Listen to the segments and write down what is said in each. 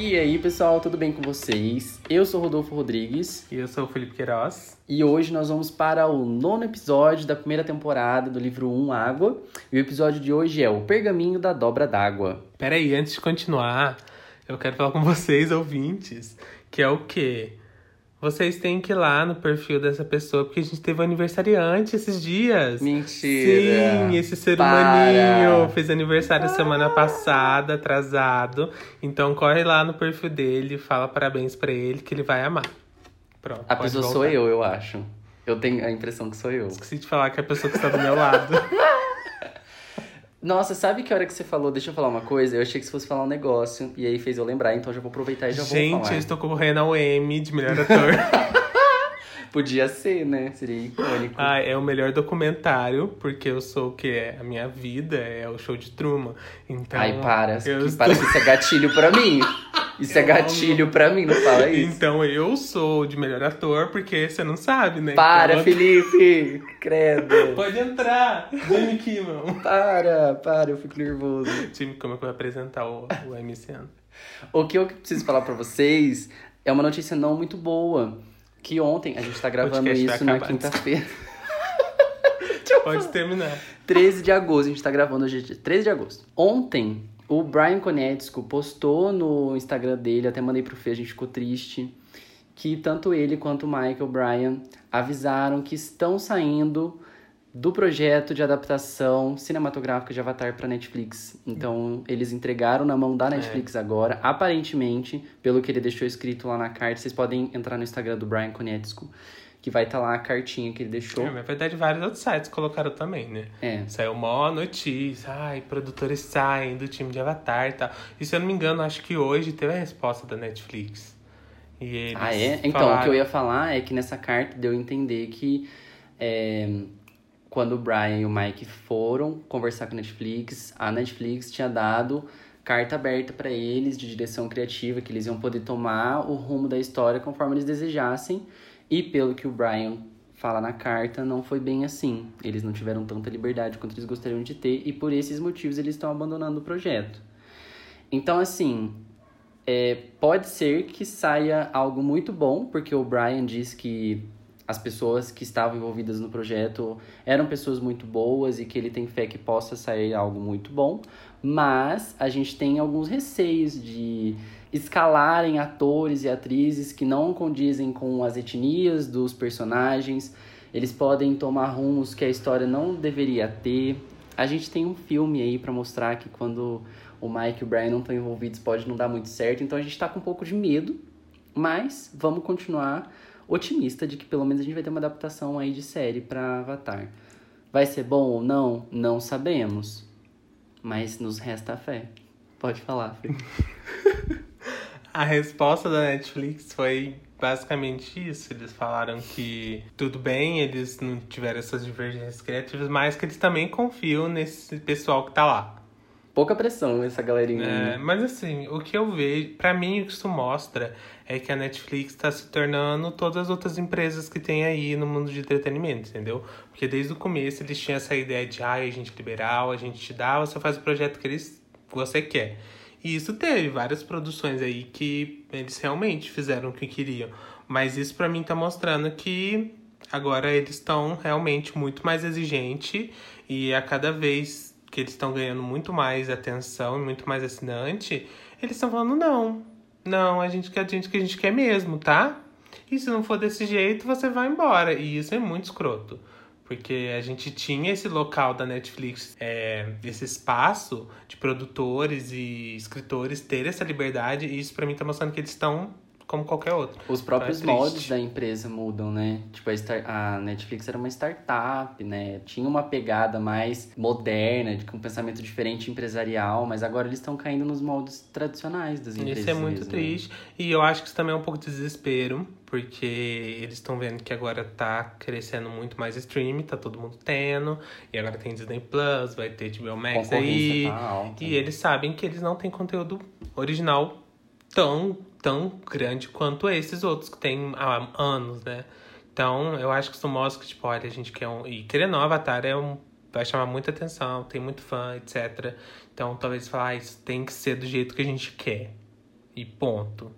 E aí, pessoal, tudo bem com vocês? Eu sou Rodolfo Rodrigues E eu sou o Felipe Queiroz. e hoje nós vamos para o nono episódio da primeira temporada do livro 1 Água. E o episódio de hoje é O Pergaminho da Dobra d'Água. Peraí, antes de continuar, eu quero falar com vocês, ouvintes, que é o quê? Vocês têm que ir lá no perfil dessa pessoa, porque a gente teve um aniversariante esses dias. Mentira! Sim, esse ser Para! humaninho fez aniversário semana passada, atrasado. Então corre lá no perfil dele, fala parabéns pra ele, que ele vai amar. Pronto. A pessoa voltar. sou eu, eu acho. Eu tenho a impressão que sou eu. Esqueci de falar que é a pessoa que está do meu lado. Nossa, sabe que hora que você falou? Deixa eu falar uma coisa. Eu achei que você fosse falar um negócio. E aí fez eu lembrar, então já vou aproveitar e já vou Gente, falar. eu estou concorrendo ao M de melhor ator. Podia ser, né? Seria icônico. Ah, é o melhor documentário, porque eu sou o que é a minha vida, é o show de Truman. Então, Ai, para. eu Que, estou- para que isso é gatilho pra mim. Isso é Eu gatilho pra mim, não fala isso. Então eu sou de melhor ator, porque você não sabe, né? Para, Então, Felipe! Credo. Pode entrar! Jimmy Kimmel. Para, para, eu fico nervoso. Jimmy Kimmel que vai apresentar o, o MC ano. O que eu preciso falar pra vocês é uma notícia não muito boa. Que ontem, a gente tá gravando isso na quinta-feira. Pode terminar. 13 de agosto, a gente tá gravando hoje, dia 13 de agosto. Ontem, o Brian Konietzko postou no Instagram dele, até mandei pro Fê, a gente ficou triste, que tanto ele quanto o Michael Bryan avisaram que estão saindo do projeto de adaptação cinematográfica de Avatar pra Netflix. Então, eles entregaram na mão da Netflix agora. Aparentemente, pelo que ele deixou escrito lá na carta, vocês podem entrar no Instagram do Brian Konietzko, que vai estar lá a cartinha que ele deixou. É, na verdade, vários outros sites colocaram também, né? É. Saiu mó notícia, ai, produtores saem do time de Avatar e tal. E se eu não me engano, acho que hoje teve a resposta da Netflix. E eles Ah, é? Então, o que eu ia falar é que nessa carta deu a entender que é, quando o Brian e o Mike foram conversar com a Netflix, a Netflix tinha dado carta aberta pra eles de direção criativa, que eles iam poder tomar o rumo da história conforme eles desejassem. E pelo que o Brian fala na carta, não foi bem assim. Eles não tiveram tanta liberdade quanto eles gostariam de ter, e por esses motivos eles estão abandonando o projeto. Então, assim, é, pode ser que saia algo muito bom, porque o Brian disse que as pessoas que estavam envolvidas no projeto eram pessoas muito boas e que ele tem fé que possa sair algo muito bom, mas a gente tem alguns receios de escalarem atores e atrizes que não condizem com as etnias dos personagens, eles podem tomar rumos que a história não deveria ter. A gente tem um filme aí pra mostrar que quando o Mike e o Brian não estão envolvidos pode não dar muito certo, então a gente tá com um pouco de medo, mas vamos continuar otimista de que pelo menos a gente vai ter uma adaptação aí de série pra Avatar. Vai ser bom ou não? Não sabemos. Mas nos resta a fé. Pode falar, Fê. A resposta da Netflix foi basicamente isso. Eles falaram que tudo bem, eles não tiveram essas divergências criativas, mas que eles também confiam nesse pessoal que tá lá. Pouca pressão essa galerinha. É, mas assim, o que eu vejo, pra mim o que isso mostra é que a Netflix tá se tornando todas as outras empresas que tem aí no mundo de entretenimento, entendeu? Porque desde o começo eles tinham essa ideia de, ah, a gente liberal, a gente te dá, você faz o projeto que eles, que você quer. E isso teve várias produções aí que eles realmente fizeram o que queriam. Mas isso pra mim tá mostrando que agora eles estão realmente muito mais exigentes e a cada vez que eles estão ganhando muito mais atenção e muito mais assinante, eles estão falando não. Não, a gente quer a gente que a gente quer mesmo, tá? E se não for desse jeito, você vai embora. E isso é muito escroto. Porque a gente tinha esse local da Netflix, é, esse espaço de produtores e escritores ter essa liberdade, e isso pra mim tá mostrando que eles estão como qualquer outro. Os próprios Então é triste. da empresa mudam, né? Tipo, a, star- a Netflix era uma startup, né? Tinha uma pegada mais moderna, de, com um pensamento diferente empresarial, mas agora eles estão caindo nos moldes tradicionais das empresas. Isso é muito mesmo, né? triste. E eu acho que isso também é um pouco de desespero, porque eles estão vendo que agora tá crescendo muito mais streaming, tá todo mundo tendo. E agora tem Disney Plus, vai ter HBO Max aí. tá. E eles sabem que eles não têm conteúdo original tão, tão grande quanto esses outros que tem há anos, né? Então, eu acho que isso mostra que, tipo, olha, a gente quer um. E querendo ou não, Avatar é um. Vai chamar muita atenção, tem muito fã, etc. Então, talvez falar, ah, isso tem que ser do jeito que a gente quer. E ponto.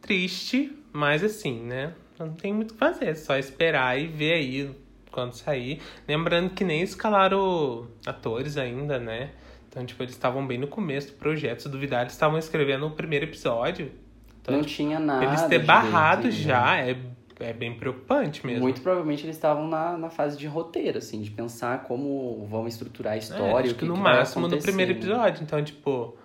Triste, mas assim, né? Não tem muito o que fazer, é só esperar e ver aí quando sair. Lembrando que nem escalaram atores ainda, né? Então, tipo, eles estavam bem no começo do projeto. Se duvidar, eles estavam escrevendo o primeiro episódio. Então, não tipo, tinha nada. Eles ter barrado desenho. já é, é bem preocupante mesmo. Muito provavelmente eles estavam na, na fase de roteiro, assim, de pensar como vão estruturar a É, história. acho o que no que máximo no primeiro né? episódio. Então, tipo,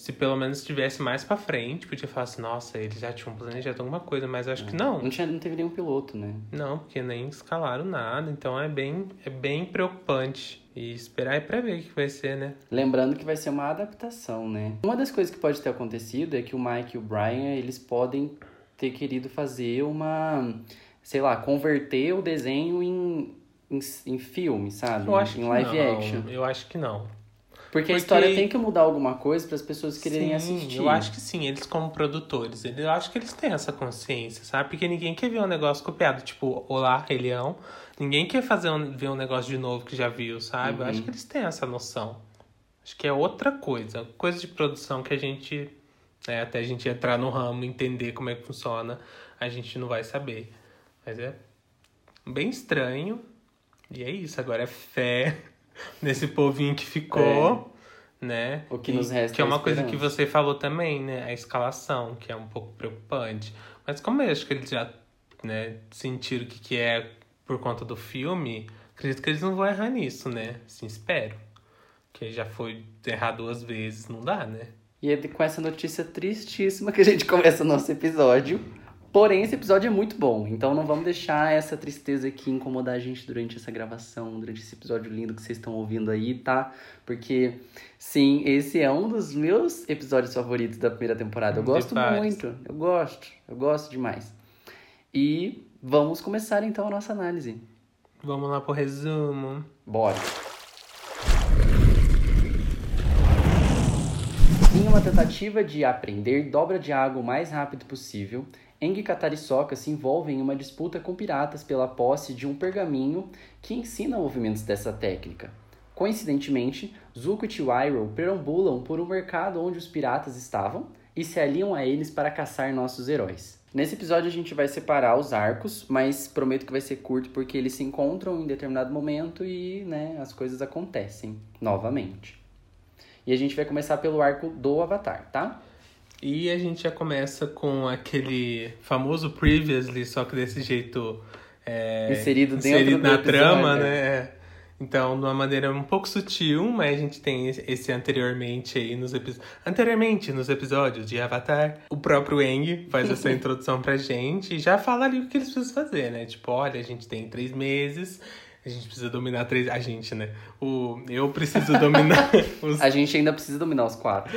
se pelo menos tivesse mais pra frente, podia falar assim, nossa, eles já tinham planejado alguma coisa, mas eu acho que não. Não, tinha, não teve nenhum piloto, né? Não, porque nem escalaram nada, então é bem, é bem preocupante. E esperar é pra ver o que vai ser, né? Lembrando que vai ser uma adaptação, né? Uma das coisas que pode ter acontecido é que o Mike e o Brian, eles podem ter querido fazer uma, sei lá, converter o desenho em, em, em filme, sabe? Eu acho em que live não. action. Eu acho que não. Porque, a história tem que mudar alguma coisa para as pessoas quererem sim, assistir. Eu acho que sim, eles como produtores, eles, eu acho que eles têm essa consciência, sabe? Porque ninguém quer ver um negócio copiado, tipo, Olá, Rei Leão. Ninguém quer fazer um, ver um negócio de novo que já viu, sabe? Eu Uhum. acho que eles têm essa noção. Acho que é outra coisa. Coisa de produção que a gente, né, até a gente entrar no ramo, entender como é que funciona, a gente não vai saber. Mas é bem estranho. E é isso, agora é fé nesse povinho que ficou, né? O que E- nos resta Que é é uma coisa que você falou também, né? A escalação, que é um pouco preocupante. Mas como eu acho que eles já né, sentiram o que, que é por conta do filme, acredito que eles não vão errar nisso, né? Assim, espero. Que já foi errar duas vezes, não dá, né? E é com essa notícia tristíssima que a gente começa o nosso episódio. Porém, esse episódio é muito bom, então não vamos deixar essa tristeza aqui incomodar a gente durante essa gravação, durante esse episódio lindo que vocês estão ouvindo aí, tá? Porque, sim, esse é um dos meus episódios favoritos da primeira temporada. Eu gosto muito, eu gosto, eu gosto demais. E vamos começar então a nossa análise. Vamos lá pro resumo. Bora! Em uma tentativa de aprender dobra de água o mais rápido possível, Eng e Katara Sokka se envolvem em uma disputa com piratas pela posse de um pergaminho que ensina movimentos dessa técnica. Coincidentemente, Zuko e Chiwiro perambulam por um mercado onde os piratas estavam e se aliam a eles para caçar nossos heróis. Nesse episódio a gente vai separar os arcos, mas prometo que vai ser curto porque eles se encontram em determinado momento e né, as coisas acontecem novamente. E a gente vai começar pelo arco do Avatar, tá? E a gente já começa com aquele famoso previously, só que desse jeito é, Inserido dentro inserido do na episódio, trama, né? né? Então, de uma maneira um pouco sutil, mas a gente tem esse anteriormente aí nos episódios. Anteriormente, nos episódios de Avatar, o próprio Eng faz essa introdução pra gente e já fala ali o que eles precisam fazer, né? Tipo, olha, a gente tem três meses. A gente precisa dominar três. A gente, né? O, eu preciso dominar os A gente ainda precisa dominar os quatro.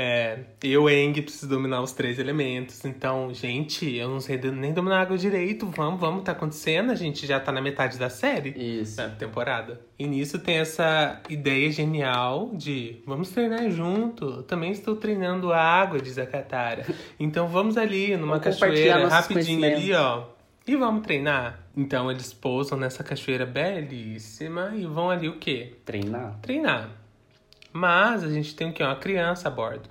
É, eu, Eng, preciso dominar os três elementos. Então, gente, eu não sei nem dominar água direito. Vamos, vamos, tá acontecendo. A gente já tá na metade da série, Isso. da temporada. E nisso tem essa ideia genial de vamos treinar junto. Eu também estou treinando água, diz a Katara. Então vamos ali numa Vamos cachoeira rapidinho ali, ó. E vamos treinar. Então eles pousam nessa cachoeira belíssima e vão ali o quê? Treinar. treinar. Mas a gente tem o quê? Uma criança a bordo.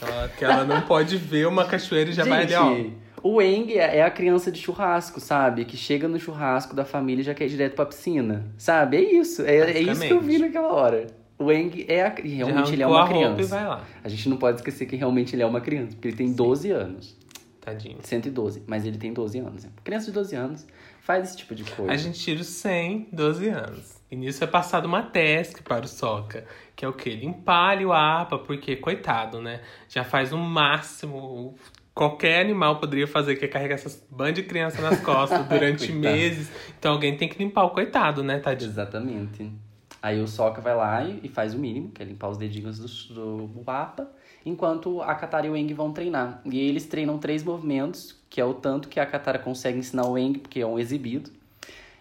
Ela, que ela não pode ver uma cachoeira e já vai ali, ó. Gente, o Eng é é a criança de churrasco, sabe? Que chega no churrasco da família e já quer ir direto pra piscina. Sabe? É isso. É, é isso que eu vi naquela hora. O Eng é a, realmente ele é uma a criança. A gente não pode esquecer que realmente ele é uma criança, porque ele tem 12 anos. Tadinho. 112, mas ele tem 12 anos. Criança de 12 anos faz esse tipo de coisa. A gente tira os 100, 12 anos. E nisso é passado uma task para o Soca, que é o quê? Limpar o APA, porque, coitado, né? Já faz o máximo. Qualquer animal poderia fazer, que é carregar essas bandas de criança nas costas durante meses. Então alguém tem que limpar o coitado, né, tadinho? Exatamente. Aí o Sokka vai lá e, faz o mínimo, que é limpar os dedinhos do, do mapa, enquanto a Katara e o Eng vão treinar. E eles treinam três movimentos, que é o tanto que a Katara consegue ensinar o Eng, porque é um exibido.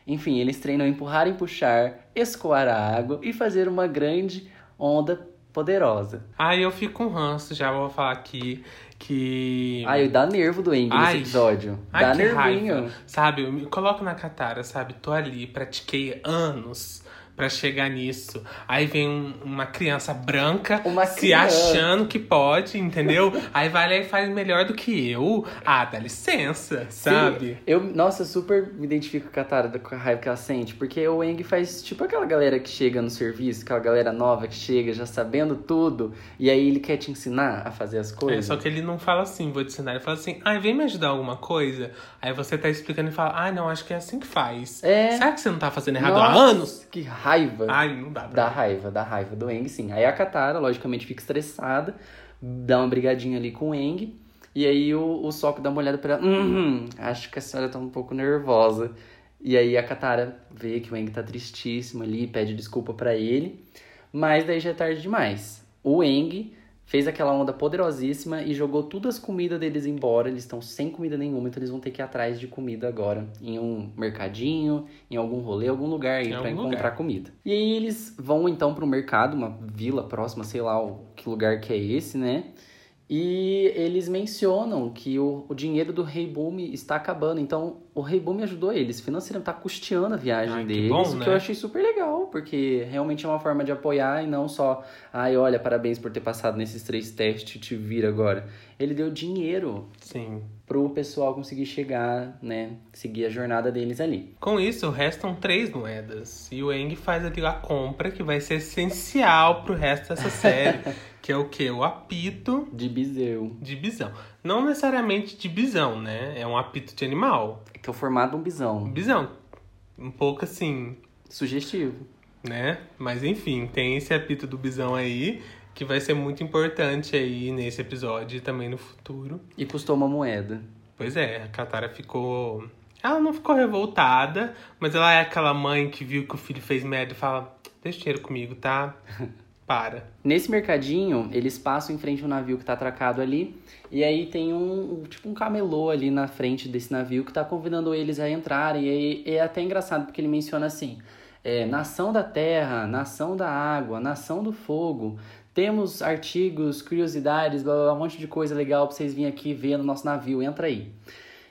Enfim, eles treinam empurrar e puxar, escoar a água e fazer uma grande onda poderosa. Aí eu fico com ranço, já vou falar aqui que. Ai, dá nervo do Eng nesse episódio. Ai, dá nervinho. raiva. Sabe, eu me coloco na Katara, sabe? Tô ali, pratiquei anos pra chegar nisso. Aí vem um- uma criança branca Uma se criança. achando que pode, entendeu? Aí vai lá e faz melhor do que eu. Ah, dá licença, sabe? Sim, eu, nossa, eu super me identifico com a Tara, com a raiva que ela sente, porque o Eng faz tipo aquela galera que chega no serviço, aquela galera nova que chega já sabendo tudo, e aí ele quer te ensinar a fazer as É, coisas. só que ele não fala assim, vou te ensinar. Ele fala assim, ah, vem me ajudar alguma coisa. Aí você tá explicando e fala, ah, não, acho que é assim que faz. É. Será que você não tá fazendo errado Nossa, há anos? Que raiva. Ai, não dá pra Dá raiva, dá raiva do Eng, sim. Aí a Katara, logicamente, fica estressada, dá uma brigadinha ali com o Eng, e aí o, o Sokka dá uma olhada pra ela, uhum, acho que a senhora tá um pouco nervosa. E aí a Katara vê que o Eng tá tristíssimo ali, pede desculpa pra ele, mas daí já é tarde demais. O Eng fez aquela onda poderosíssima e jogou todas as comidas deles embora, eles estão sem comida nenhuma, então eles vão ter que ir atrás de comida agora, em um mercadinho, em algum rolê, algum lugar aí algum encontrar lugar. comida. E aí eles vão então pro mercado, uma vila próxima, sei lá o que lugar que é esse, né? E eles mencionam que o, o dinheiro do Rei Boom está acabando. Então, o Rei Boom ajudou eles financeiramente, tá custeando a viagem Ai, que deles. bom, o que né? eu achei super legal, porque realmente é uma forma de apoiar e não só, ai, olha, parabéns por ter passado nesses três testes, te vira agora. Ele deu dinheiro Sim. pro pessoal conseguir chegar, né? Seguir a jornada deles ali. Com isso, restam três moedas. E o Eng faz ali a compra que vai ser essencial pro resto dessa série. que é o quê? O apito De Bizeu. de bisão. Não necessariamente de bisão, né? É um apito de animal. Que é o formato de um bisão. Bisão. Um pouco assim, Sugestivo. né? Mas enfim, tem esse apito do bisão aí, que vai ser muito importante aí nesse episódio e também no futuro. E custou uma moeda. Pois é, a Katara ficou. Ela não ficou revoltada, mas ela é aquela mãe que viu que o filho fez merda e fala: Deixa o dinheiro comigo, tá? Para. Nesse mercadinho, eles passam em frente a um navio que tá atracado ali. E aí tem um, tipo um camelô ali na frente desse navio que tá convidando eles a entrarem. E é até engraçado porque ele menciona assim: é, nação da terra, nação da água, nação do fogo. Temos artigos, curiosidades, blá, blá, blá, um monte de coisa legal pra vocês virem aqui ver no nosso navio. Entra aí.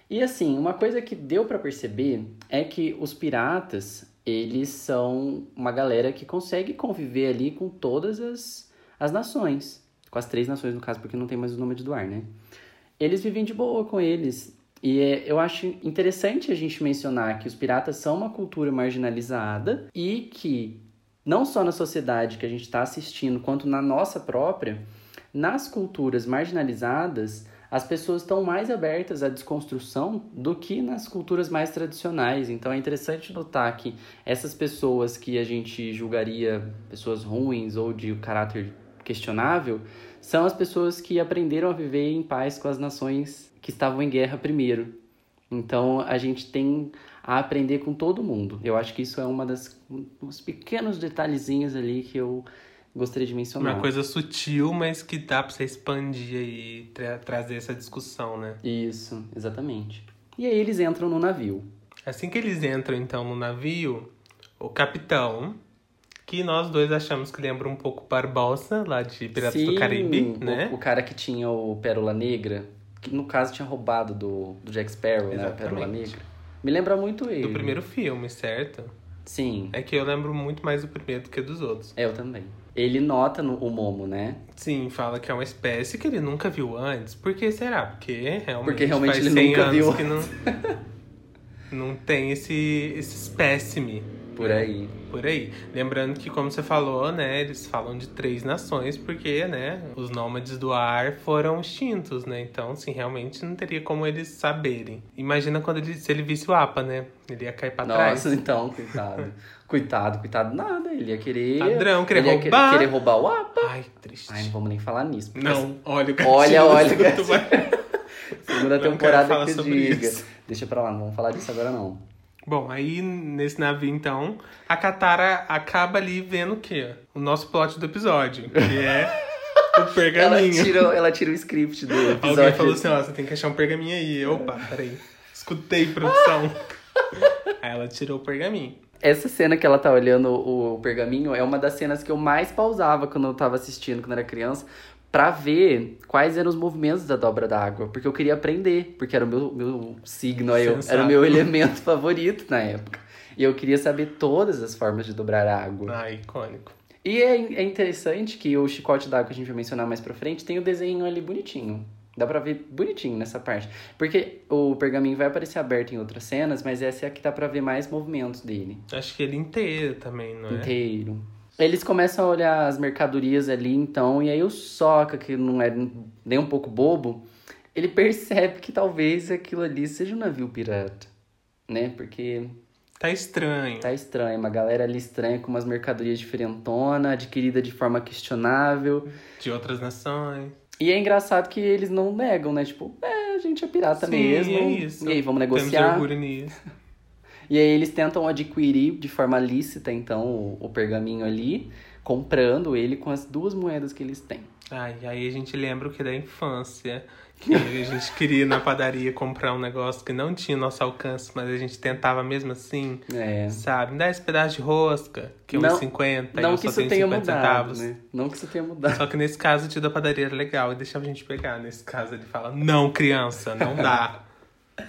E assim, uma coisa que deu pra perceber é que os piratas, eles são uma galera que consegue conviver ali com todas as, as nações. Com as três nações, no caso, porque não tem mais o nome de Duar, né? Eles vivem de boa com eles. E é, eu acho interessante a gente mencionar que os piratas são uma cultura marginalizada e que, não só na sociedade que a gente está assistindo, quanto na nossa própria, nas culturas marginalizadas, as pessoas estão mais abertas à desconstrução do que nas culturas mais tradicionais. Então é interessante notar que essas pessoas que a gente julgaria pessoas ruins ou de caráter questionável são as pessoas que aprenderam a viver em paz com as nações que estavam em guerra primeiro. Então a gente tem a aprender com todo mundo. Eu acho que isso é uma das uns pequenos detalhezinhos ali que eu gostaria de mencionar. Uma coisa sutil, mas que dá pra você expandir e tra- trazer essa discussão, né? Isso, exatamente. E aí eles entram no navio. Assim que eles entram, então, no navio, o capitão, que nós dois achamos que lembra um pouco Barbosa, lá de Piratas do Sim, Caribe, o- né? O, cara que tinha o Pérola Negra, que no caso tinha roubado do, do Jack Sparrow, né? O Pérola Exatamente. Negra. Me lembra muito ele. Do primeiro filme, certo? Sim, É que eu lembro muito mais do primeiro do que dos outros. eu também. Ele nota no, o Momo, né? Sim, fala que é uma espécie que ele nunca viu antes. Por que será? Porque realmente, Porque realmente faz ele 100 nunca anos viu que não, não tem esse, esse espécime Por aí. por aí. Lembrando que, como você falou, né, eles falam de três nações porque, né, os nômades do ar foram extintos, né? Então, assim, realmente não teria como eles saberem. Imagina quando ele, se ele visse o APA, né? Ele ia cair pra trás. Nossa, então, coitado. Coitado, coitado, nada. Ele ia querer. Padrão, querer ele ia roubar. querer roubar o APA. Ai, triste. Ai, não vamos nem falar nisso. Não, olha o gatilho. Olha, olha o gatilho. Segunda temporada que diga. isso. Deixa pra lá, não vamos falar disso agora não. Bom, aí nesse navio, então, a Katara acaba ali vendo o quê? O nosso plot do episódio, que é o Ela pergaminho. tira, ela tira o script do episódio. Alguém falou assim, ó, você tem que achar um pergaminho aí. Opa, peraí. Escutei, produção. aí ela tirou o pergaminho. Essa cena que ela tá olhando o, pergaminho é uma das cenas que eu mais pausava quando eu tava assistindo, quando era criança, pra ver quais eram os movimentos da dobra d'água. Porque eu queria aprender, porque era o meu, meu signo, eu- era o meu elemento favorito na época. E eu queria saber todas as formas de dobrar água. Ah, icônico. E é, é interessante que o chicote d'água que a gente vai mencionar mais pra frente tem o desenho ali bonitinho. Dá pra ver bonitinho nessa parte. Porque o pergaminho vai aparecer aberto em outras cenas, mas essa é a que dá pra ver mais movimentos dele. Acho que ele inteiro também, não é? Inteiro. Eles começam a olhar as mercadorias ali, então, e aí o Soca, que não é nem um pouco bobo, ele percebe que talvez aquilo ali seja um navio pirata, né? Porque Tá estranho. tá estranho, uma galera ali estranha com umas mercadorias diferentona, adquirida de forma questionável. De outras nações. E é engraçado que eles não negam, né? Tipo, é, a gente é pirata Sim, mesmo. é isso. E aí, vamos negociar. E aí eles tentam adquirir de forma lícita, então, o, o pergaminho ali, comprando ele com as duas moedas que eles têm. Ai, aí a gente lembra o que da infância. Que a gente queria ir na padaria comprar um negócio que não tinha nosso alcance, mas a gente tentava mesmo assim, É. sabe? Me dá esse pedaço de rosca, que é Não- 1,50 e Não eu que só isso tenha 50 mudado, centavos. né? Não que isso tenha mudado. Só que nesse caso o tio da padaria era legal e deixava a gente pegar. Nesse caso ele fala, não, criança, não dá.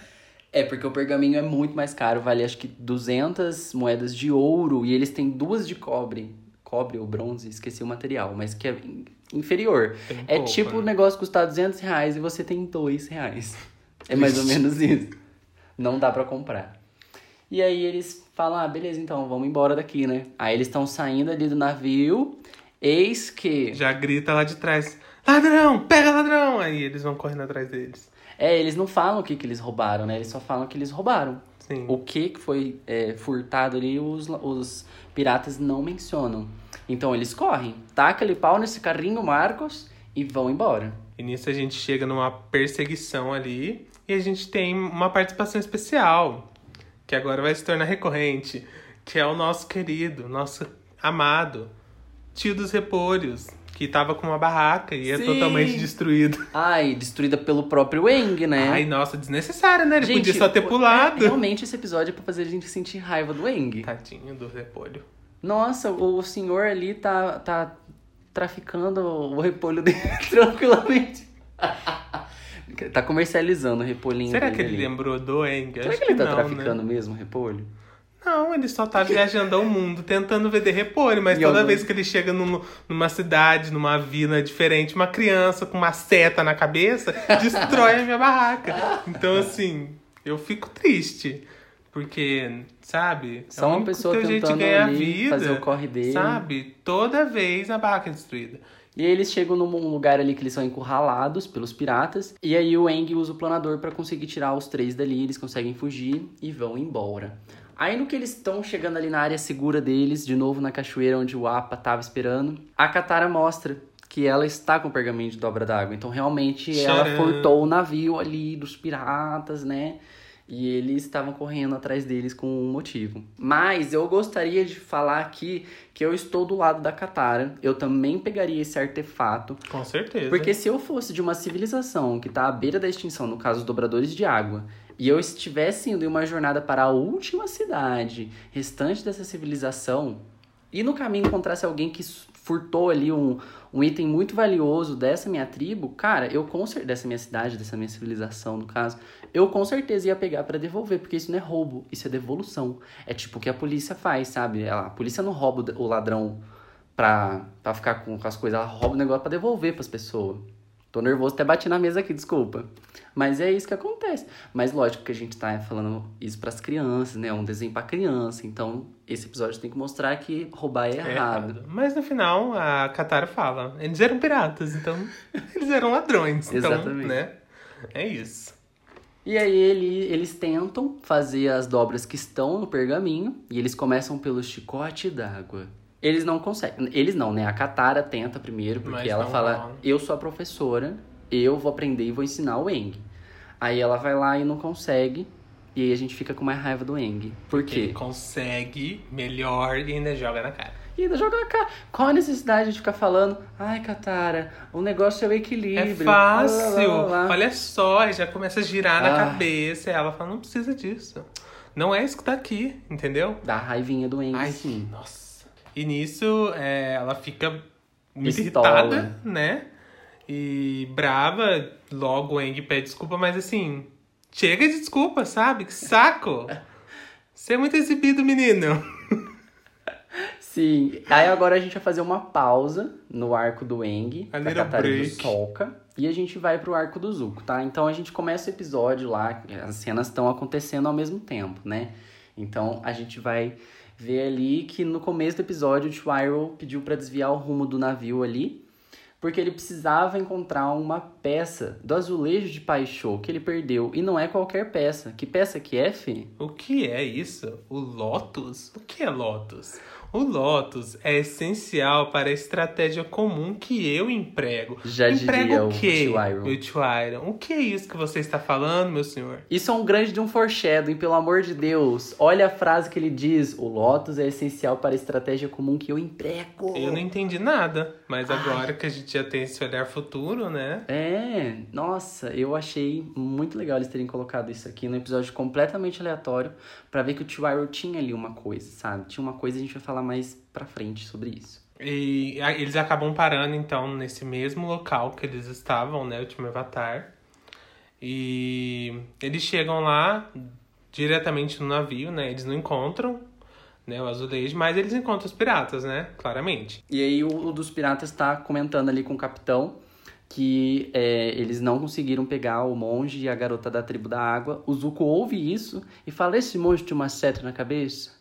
É, porque o pergaminho é muito mais caro, vale acho que 200 moedas de ouro e eles têm duas de cobre. Cobre ou bronze, esqueci o material, mas que é inferior. Tem É pouco, tipo o né? negócio custar 200 reais e você tem 2 reais. É mais ou menos isso. Não dá pra comprar. E aí eles falam, ah, beleza, então, vamos embora daqui, né? Aí eles estão saindo ali do navio, eis que... Já grita lá de trás, ladrão, pega ladrão! Aí eles vão correndo atrás deles. É, eles não falam o que, que eles roubaram, né? Eles só falam que eles roubaram. Sim. O que foi é, furtado ali, os, os piratas não mencionam. Então eles correm, taca ali pau nesse carrinho Marcos e vão embora. E nisso a gente chega numa perseguição ali e a gente tem uma participação especial, que agora vai se tornar recorrente, que é o nosso querido, nosso amado tio dos repolhos, que tava com uma barraca e é Sim. totalmente destruído. Ai, destruída pelo próprio Eng, né? Ai, nossa, desnecessário, né? Ele Gente, podia só ter o- pulado. é, realmente esse episódio é pra fazer a gente sentir raiva do Eng. Tadinho do repolho. Nossa, o senhor ali tá, tá traficando o repolho dele tranquilamente. tá comercializando o repolhinho Será que ele ali. lembrou do Eng? Será Acho que ele tá não, traficando Né? mesmo repolho? Não, ele só tá viajando ao mundo tentando vender repolho, mas E toda algum- vez que ele chega num- numa cidade, numa vila diferente, uma criança com uma seta na cabeça destrói a minha barraca. Então, assim, eu fico triste. Porque, sabe? Só é uma pessoa de tentando ganhar ali vida. fazer o corre dele. Sabe? Toda vez a barraca é destruída. E aí eles chegam num lugar ali que eles são encurralados pelos piratas. E aí o Eng usa o planador pra conseguir tirar os três dali. Eles conseguem fugir e vão embora. Aí no que eles estão chegando ali na área segura deles, de novo na cachoeira onde o Apa tava esperando, a Katara mostra que ela está com o pergaminho de dobra d'água. Então realmente ela Tcharam! furtou o navio ali dos piratas, né? E eles estavam correndo atrás deles com um motivo. Mas eu gostaria de falar aqui que eu estou do lado da Katara. Eu também pegaria esse artefato. Com certeza. Porque se eu fosse de uma civilização que está à beira da extinção, no caso os dobradores de água, e eu estivesse indo em uma jornada para a última cidade restante dessa civilização, e no caminho encontrasse alguém que furtou ali um, um item muito valioso dessa minha tribo, cara, eu com cer- dessa minha cidade, dessa minha civilização, no caso, eu com certeza ia pegar pra devolver, porque isso não é roubo, isso é devolução. É tipo o que a polícia faz, sabe? Ela- A polícia não rouba o- o ladrão pra, pra ficar com, com as coisas, ela rouba o negócio pra devolver pras pessoas. Tô nervoso, até bati na mesa aqui, desculpa. Mas é isso que acontece. Mas lógico que a gente tá falando isso pras crianças, né? É um desenho pra criança. Então, esse episódio tem que mostrar que roubar é É errado. errado. Mas no final, a Katara fala: eles eram piratas, então eles eram ladrões. Então, Exatamente. né? É isso. E aí ele, eles tentam fazer as dobras que estão no pergaminho e eles começam pelo chicote d'água. Eles não conseguem. Eles não, né? A Katara tenta primeiro, porque Mas ela não fala. Eu sou a professora, eu vou aprender e vou ensinar o Eng. Aí ela vai lá e não consegue. E aí a gente fica com mais raiva do Eng. Por quê? Ele consegue melhor e ainda joga na cara. E ainda joga na cara. Qual a necessidade de ficar falando? Ai, Katara, o negócio é o equilíbrio. É fácil. Lá, lá, lá, lá." Olha só, já começa a girar na Ah. cabeça. E ela fala: não precisa disso. Não é isso que tá aqui, entendeu? Dá raivinha do Eng, Ai, sim. nossa. E nisso, é, ela fica muito Pistola. irritada, né? E brava. Logo o Eng pede desculpa, mas assim, chega de desculpa, sabe? Que saco! Você é muito exibido, menino. Sim. Aí agora a gente vai fazer uma pausa no arco do Eng, da e do. Sokka. E a gente vai pro arco do Zuko, tá? Então a gente começa o episódio lá, as cenas estão acontecendo ao mesmo tempo, né? Então a gente vai ver ali que no começo do episódio o Twiral pediu pra desviar o rumo do navio ali, porque ele precisava encontrar uma peça do azulejo de Paixô que ele perdeu. E não é qualquer peça. Que peça que é, Fê? O que é isso? O Lotus? O que é Lotus? O Lotus é essencial para a estratégia comum que eu emprego. Já Emprego diria o o quê, Iron. meu tio Iron? O que é isso que você está falando, meu senhor? Isso é um grande de um foreshadowing, pelo amor de Deus. Olha a frase que ele diz: O Lotus é essencial para a estratégia comum que eu emprego. Eu não entendi nada, mas agora que a gente já tem esse olhar futuro, né? É, nossa, eu achei muito legal eles terem colocado isso aqui no episódio completamente aleatório pra ver que o Tio Iroh tinha ali uma coisa, sabe? Tinha uma coisa e a gente vai falar mais pra frente sobre isso. E eles acabam parando, então, nesse mesmo local que eles estavam, né? O time Avatar. E eles chegam lá diretamente no navio, né? Eles não encontram né, o azulejo, mas eles encontram os piratas, né? Claramente. E aí o, o dos piratas tá comentando ali com o capitão que é, eles não conseguiram pegar o monge e a garota da tribo da água. O Zuko ouve isso e fala: Esse monge tinha uma seta na cabeça?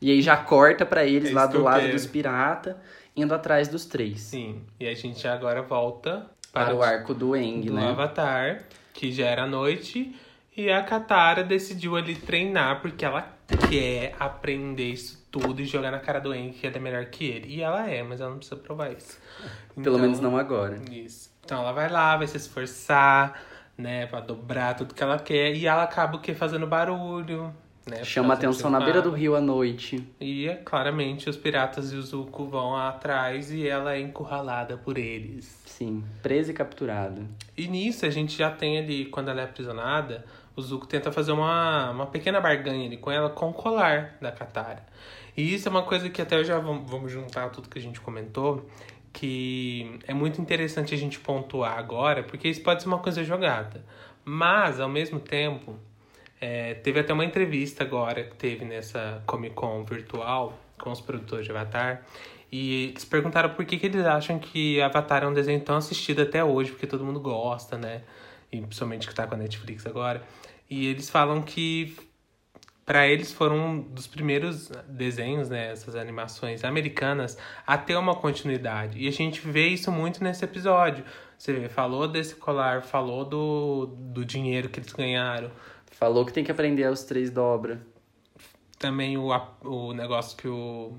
E aí já corta pra eles É lá do lado quero. dos piratas, indo atrás dos três. Sim. E a gente agora volta Para o o arco do Eng, do né? Avatar, que já era noite, e a Katara decidiu ali treinar porque ela quer aprender isso tudo e jogar na cara do Aang que ela é melhor que ele. E ela é, mas ela não precisa provar isso. Pelo Então, menos não agora. Isso. Então ela vai lá, vai se esforçar, né, pra dobrar tudo que ela quer, e ela acaba o quê? Fazendo barulho, né? Chama atenção na beira do rio à noite. E claramente os piratas e o Zuko vão atrás e ela é encurralada por eles. Sim, presa e capturada. E nisso a gente já tem ali, quando ela é aprisionada, o Zuko tenta fazer uma, uma pequena barganha ali com ela com o colar da Katara. E isso é uma coisa que até eu já vamos, vamos juntar tudo que a gente comentou, que é muito interessante a gente pontuar agora, porque isso pode ser uma coisa jogada. Mas, ao mesmo tempo, é, teve até uma entrevista agora que teve nessa Comic Con virtual com os produtores de Avatar. E eles perguntaram por que, que eles acham que Avatar é um desenho tão assistido até hoje, porque todo mundo gosta, né? E principalmente que tá com a Netflix agora. E eles falam que para eles foram um dos primeiros desenhos, né, essas animações americanas, a ter uma continuidade. E a gente vê isso muito nesse episódio. Você vê, falou desse colar, falou do, do dinheiro que eles ganharam, Falou que tem que aprender os três dobra. também o, o negócio que o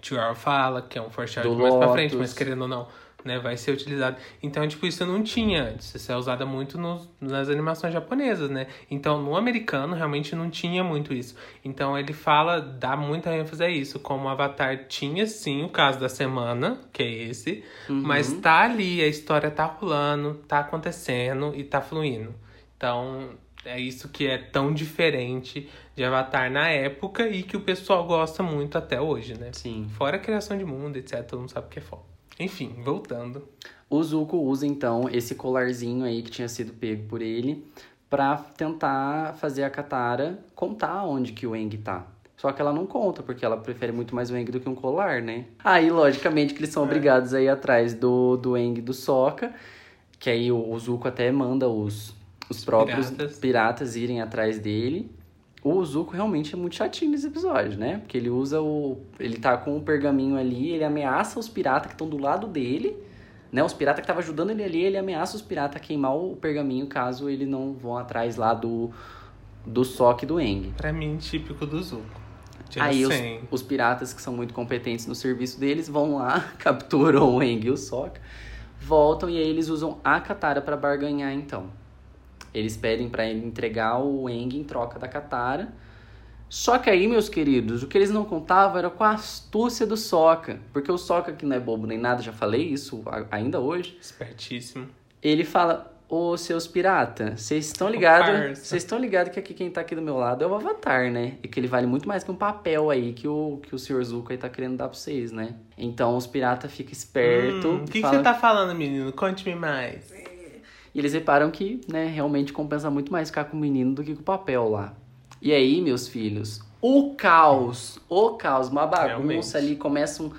Tio fala, que é um foreshadowing Do mais pra frente, mas querendo ou não, né, vai ser utilizado. Então, tipo, isso não tinha antes. Isso é usado muito nos, nas animações japonesas, né? Então, no americano, realmente não tinha muito isso. Então, ele fala, dá muita ênfase a isso. Como o Avatar tinha, sim, o caso da semana, que é esse. Mas tá ali, a história tá rolando, tá acontecendo e tá fluindo. Então, é isso que é tão diferente de Avatar na época e que o pessoal gosta muito até hoje, né? Sim. Fora a criação de mundo, etc. Todo mundo sabe que é foda. Enfim, voltando. O Zuko usa então esse colarzinho aí que tinha sido pego por ele pra tentar fazer a Katara contar onde que o Eng tá. Só que ela não conta, porque ela prefere muito mais o Eng do que um colar, né? Aí, logicamente, que eles são obrigados a ir atrás do, do Eng do Sokka, que aí o, o Zuko até manda os, os próprios piratas. piratas irem atrás dele. O Zuko realmente é muito chatinho nesse episódio, né? Porque ele usa o. Ele tá com o pergaminho ali, ele ameaça os piratas que estão do lado dele. Né? Os piratas que estavam ajudando ele ali, ele ameaça os piratas a queimar o pergaminho caso ele não vão atrás lá do. Do Sokka e do Eng. Pra mim, típico do Zuko. Tira Aí os, 100. os piratas que são muito competentes no serviço deles vão lá, capturam o Eng e o Sokka, voltam e aí eles usam a Katara pra barganhar então. Eles pedem pra ele entregar o Eng em troca da Katara. Só que aí, meus queridos, o que eles não contavam era com a astúcia do Sokka. Porque o Sokka, que não é bobo nem nada, já falei isso ainda hoje. Espertíssimo. Ele fala: Ô seus piratas, vocês estão ligados? parça." Vocês estão ligados que aqui quem tá aqui do meu lado é o Avatar, né? E que ele vale muito mais que um papel aí que o, que o Sr. Zuko aí tá querendo dar pra vocês, né? Então os piratas ficam espertos. Hum, O que, que falam- você tá falando, menino? Conte-me mais. E eles reparam que, né, realmente compensa muito mais ficar com o menino do que com o papel lá. E aí, meus filhos, o caos, o caos, uma bagunça Realmente. ali, começa um-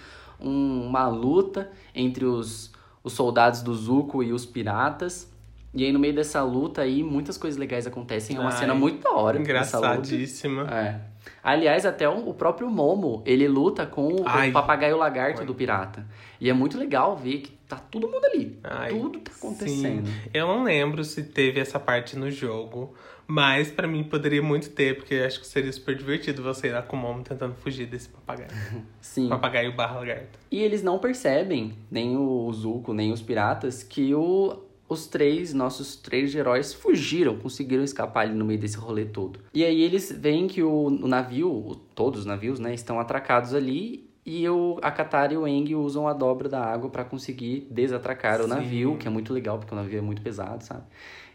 um- uma luta entre os, os soldados do Zuko e os piratas. E aí, no meio dessa luta aí, muitas coisas legais acontecem. É uma Ai, cena muito da hora. Engraçadíssima. É. Aliás, até o o próprio Momo, ele luta com o Ai. papagaio lagarto Ai. do pirata. E é muito legal ver que tá todo mundo ali. Ai, Tudo tá acontecendo. Sim. Eu não lembro se teve essa parte no jogo, mas pra mim poderia muito ter, porque eu acho que seria super divertido você ir lá com o Momo tentando fugir desse papagaio. Sim. papagaio barra lagarto. E eles não percebem, nem o Zuko, nem os piratas, que o, os três, nossos três heróis, fugiram, conseguiram escapar ali no meio desse rolê todo. E aí eles veem que o, o navio, o- todos os navios, né, estão atracados ali. E o, a Katara e o Aang usam a dobra da água pra conseguir desatracar o Sim. navio, que é muito legal, porque o navio é muito pesado, sabe?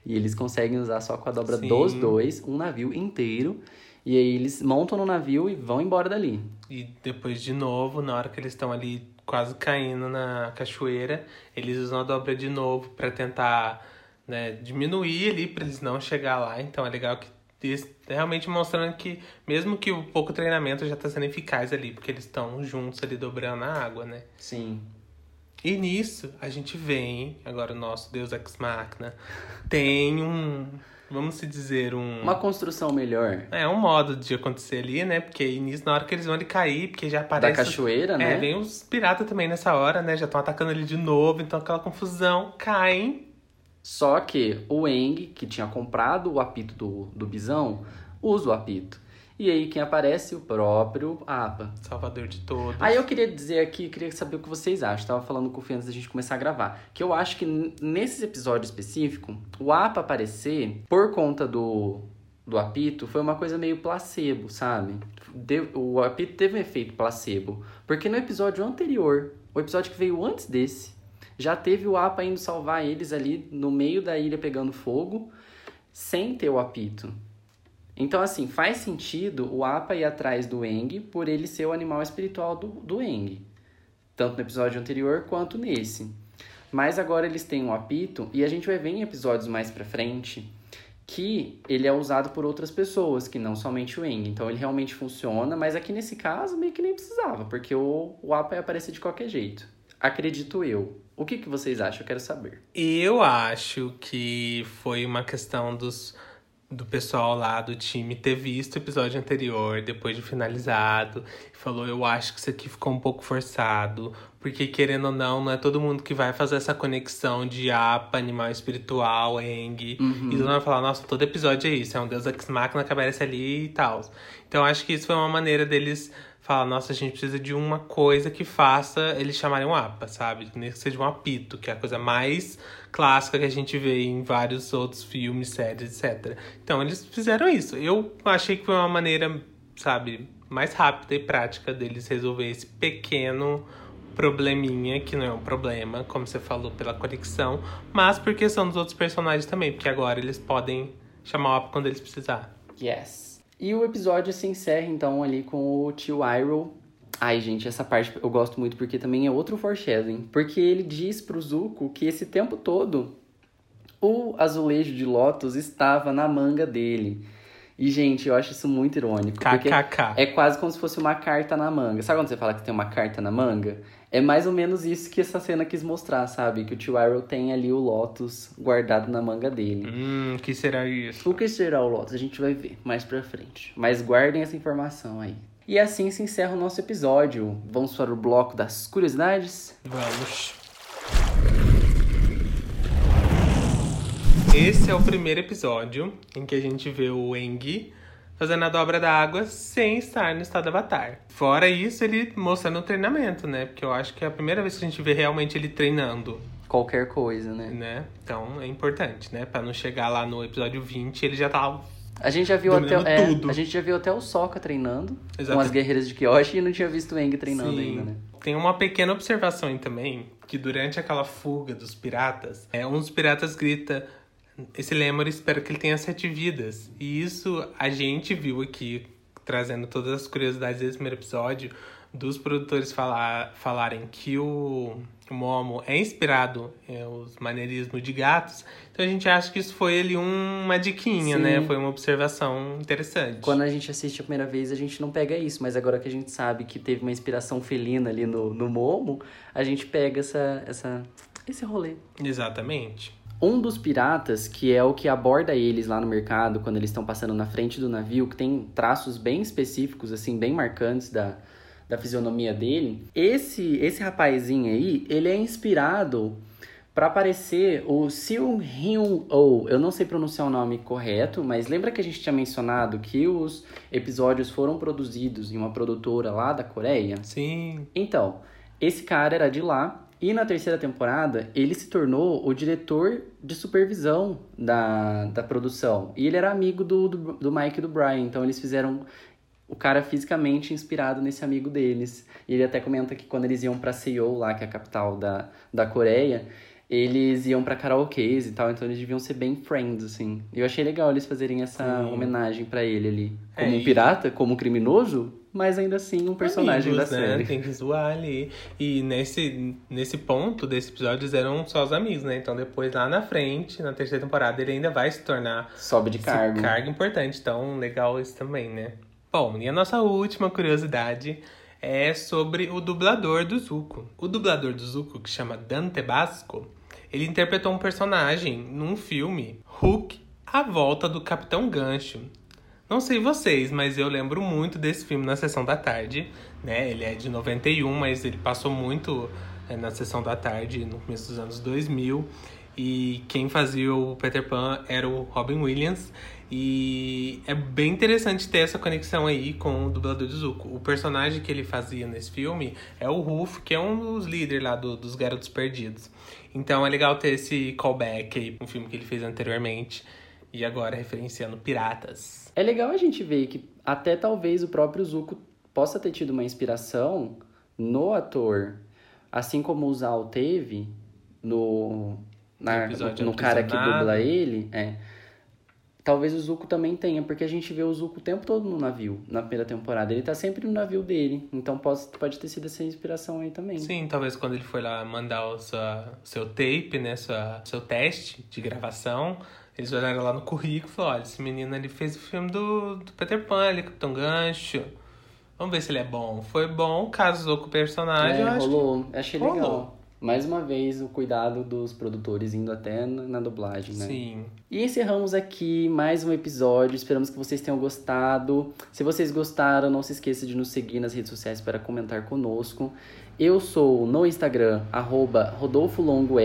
E eles conseguem usar só com a dobra Sim. dos dois, um navio inteiro. E aí eles montam no navio e vão embora dali. E depois, de novo, na hora que eles estão ali quase caindo na cachoeira, eles usam a dobra de novo pra tentar né, diminuir ali, pra eles não chegar lá. Então é legal que eles realmente mostrando que, mesmo que o pouco treinamento já tá sendo eficaz ali, porque eles estão juntos ali dobrando a água, né? Sim. E nisso, a gente vem, agora o nosso Deus Ex Machina, tem um, vamos se dizer, um... Uma construção melhor É um modo de acontecer ali, né? Porque nisso, na hora que eles vão ali cair, porque já aparece... da cachoeira, É, né? vem os piratas também nessa hora, né? Já estão atacando ele de novo, então aquela confusão, caem. Só que o Eng, que tinha comprado o apito do, do bisão, usa o apito. E aí quem aparece? O próprio Apa. Salvador de todos. Aí eu queria dizer aqui, queria saber o que vocês acham. Tava falando com o Fê antes da gente começar a gravar. Que eu acho que nesse episódio específico, o Apa aparecer por conta do, do apito foi uma coisa meio placebo, sabe? Deu- o apito teve um efeito placebo. Porque no episódio anterior, o episódio que veio antes desse, já teve o Apa indo salvar eles ali no meio da ilha pegando fogo, sem ter o apito. Então, assim, faz sentido o Apa ir atrás do Eng por ele ser o animal espiritual do, do Eng. Tanto no episódio anterior quanto nesse. Mas agora eles têm um apito e a gente vai ver em episódios mais pra frente que ele é usado por outras pessoas, que não somente o Eng. Então ele realmente funciona, mas aqui nesse caso meio que nem precisava, porque o, o Apa ia aparecer de qualquer jeito. Acredito eu. O que, que vocês acham? Eu quero saber. Eu acho que foi uma questão dos do pessoal lá do time ter visto o episódio anterior, depois de finalizado, e falou: Eu acho que isso aqui ficou um pouco forçado, porque querendo ou não, não é todo mundo que vai fazer essa conexão de APA, animal espiritual, Eng, e todo mundo vai falar: Nossa, todo episódio é isso, é um deus ex machina que aparece ali e tal. Então acho que isso foi uma maneira deles falar: Nossa, a gente precisa de uma coisa que faça eles chamarem um APA, sabe? Nem que seja um apito, que é a coisa mais clássica que a gente vê em vários outros filmes, séries, etc. Então eles fizeram isso. Eu achei que foi uma maneira, sabe, mais rápida e prática deles resolver esse pequeno probleminha, que não é um problema, como você falou, pela conexão, mas por questão dos outros personagens também, porque agora eles podem chamar o APA quando eles precisar. Yes. E o episódio se encerra então ali com o tio Iroh. Ai, gente, essa parte eu gosto muito porque também é outro foreshadowing. Porque ele diz pro Zuko que esse tempo todo o azulejo de Lotus estava na manga dele. E, gente, eu acho isso muito irônico. Porque KKK. é quase como se fosse uma carta na manga. Sabe quando você fala que tem uma carta na manga? É mais ou menos isso que essa cena quis mostrar, sabe? Que o tio Iroh tem ali o Lotus guardado na manga dele. Hum, que será isso? O que será o Lotus? A gente vai ver mais pra frente. Mas guardem essa informação aí. E assim se encerra o nosso episódio. Vamos para o bloco das curiosidades? Vamos. Esse é o primeiro episódio em que a gente vê o Eng fazendo a dobra da água sem estar no estado avatar. Fora isso, ele mostrando o treinamento, né? Porque eu acho que é a primeira vez que a gente vê realmente ele treinando, Qualquer coisa, né? né? Então é importante, né? Pra não chegar lá no episódio 20 ele já tá. A gente já viu até, é, a gente já viu até o Sokka treinando Exato. com as guerreiras de Kyoshi e não tinha visto o Aang treinando Sim. ainda, né? Tem uma pequena observação aí também, que durante aquela fuga dos piratas, é, um dos piratas grita: Esse Lemur espero que ele tenha sete vidas. E isso a gente viu aqui, trazendo todas as curiosidades desse primeiro episódio, dos produtores falar, falarem que o, Momo é inspirado em os maneirismos de gatos, então a gente acha que isso foi ali uma diquinha, Sim. né? Foi uma observação interessante. Quando a gente assiste a primeira vez, a gente não pega isso, mas agora que a gente sabe que teve uma inspiração felina ali no, no Momo, a gente pega essa, essa, esse rolê. Exatamente. Um dos piratas, que é o que aborda eles lá no mercado, quando eles estão passando na frente do navio, que tem traços bem específicos, assim, bem marcantes da, da fisionomia dele. Esse, esse rapazinho aí, ele é inspirado para parecer o Seo Hyun Oh. Eu não sei pronunciar o nome correto, mas lembra que a gente tinha mencionado que os episódios foram produzidos em uma produtora lá da Coreia? Sim. Então, esse cara era de lá e na terceira temporada ele se tornou o diretor de supervisão da, da produção. E ele era amigo do, do, do Mike e do Brian, então eles fizeram o cara fisicamente inspirado nesse amigo deles. E ele até comenta que quando eles iam pra Seoul, lá, que é a capital da, da Coreia, eles iam pra karaokês e tal, então eles deviam ser bem friends, assim. E eu achei legal eles fazerem essa Sim. homenagem pra ele ali. É, Como um e- pirata, como um criminoso, mas ainda assim um personagem Amigos, da né? série. Tem que zoar ali. E nesse, nesse ponto desse episódio, eles eram só os amigos, né? Então depois, lá na frente, na terceira temporada, ele ainda vai se tornar Sobe de cargo. cargo importante. Então, legal isso também, né? Bom, e a nossa última curiosidade é sobre o dublador do Zuko. O dublador do Zuko, que chama Dante Basco, ele interpretou um personagem num filme, Hook, A Volta do Capitão Gancho. Não sei vocês, mas eu lembro muito desse filme na sessão da tarde, né? Ele é de 91, mas ele passou muito é, na sessão da tarde no começo dos anos 2000. E quem fazia o Peter Pan era o Robin Williams. E é bem interessante ter essa conexão aí com o dublador do Zuko. O personagem que ele fazia nesse filme é o Rufo, que é um dos líderes lá do- dos Garotos Perdidos. Então é legal ter esse callback aí um filme que ele fez anteriormente. E agora referenciando piratas. É legal a gente ver que até talvez o próprio Zuko possa ter tido uma inspiração no ator, assim como o Zal teve no, na- No no cara que dubla ele. É. Talvez o Zuko também tenha, porque a gente vê o Zuko o tempo todo no navio, na primeira temporada. Ele tá sempre no navio dele, então pode, pode ter sido essa inspiração aí também. Sim, talvez quando ele foi lá mandar o sua, seu tape, né? Sua, seu teste de gravação, eles olharam lá no currículo e falaram: olha, esse menino ali fez o filme do, do Peter Pan, ele é Capitão Gancho. Vamos ver se ele é bom. Foi bom, casou com o personagem, É, acho que rolou. Achei rolou. legal. Mais uma vez, o cuidado dos produtores indo até na, dublagem, né? Sim. E encerramos aqui mais um episódio. Esperamos que vocês tenham gostado. Se vocês gostaram, não se esqueça de nos seguir nas redes sociais para comentar conosco. Eu sou no Instagram, arroba rodolfolongor.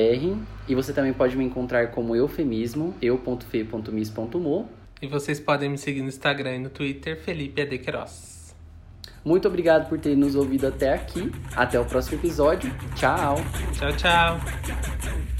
E você também pode me encontrar como eufemismo, eu.fe.mis.mo. E vocês podem me seguir no Instagram e no Twitter, Felipe AD Queiroz. Muito obrigado por ter nos ouvido até aqui. Até o próximo episódio. Tchau! Tchau, tchau.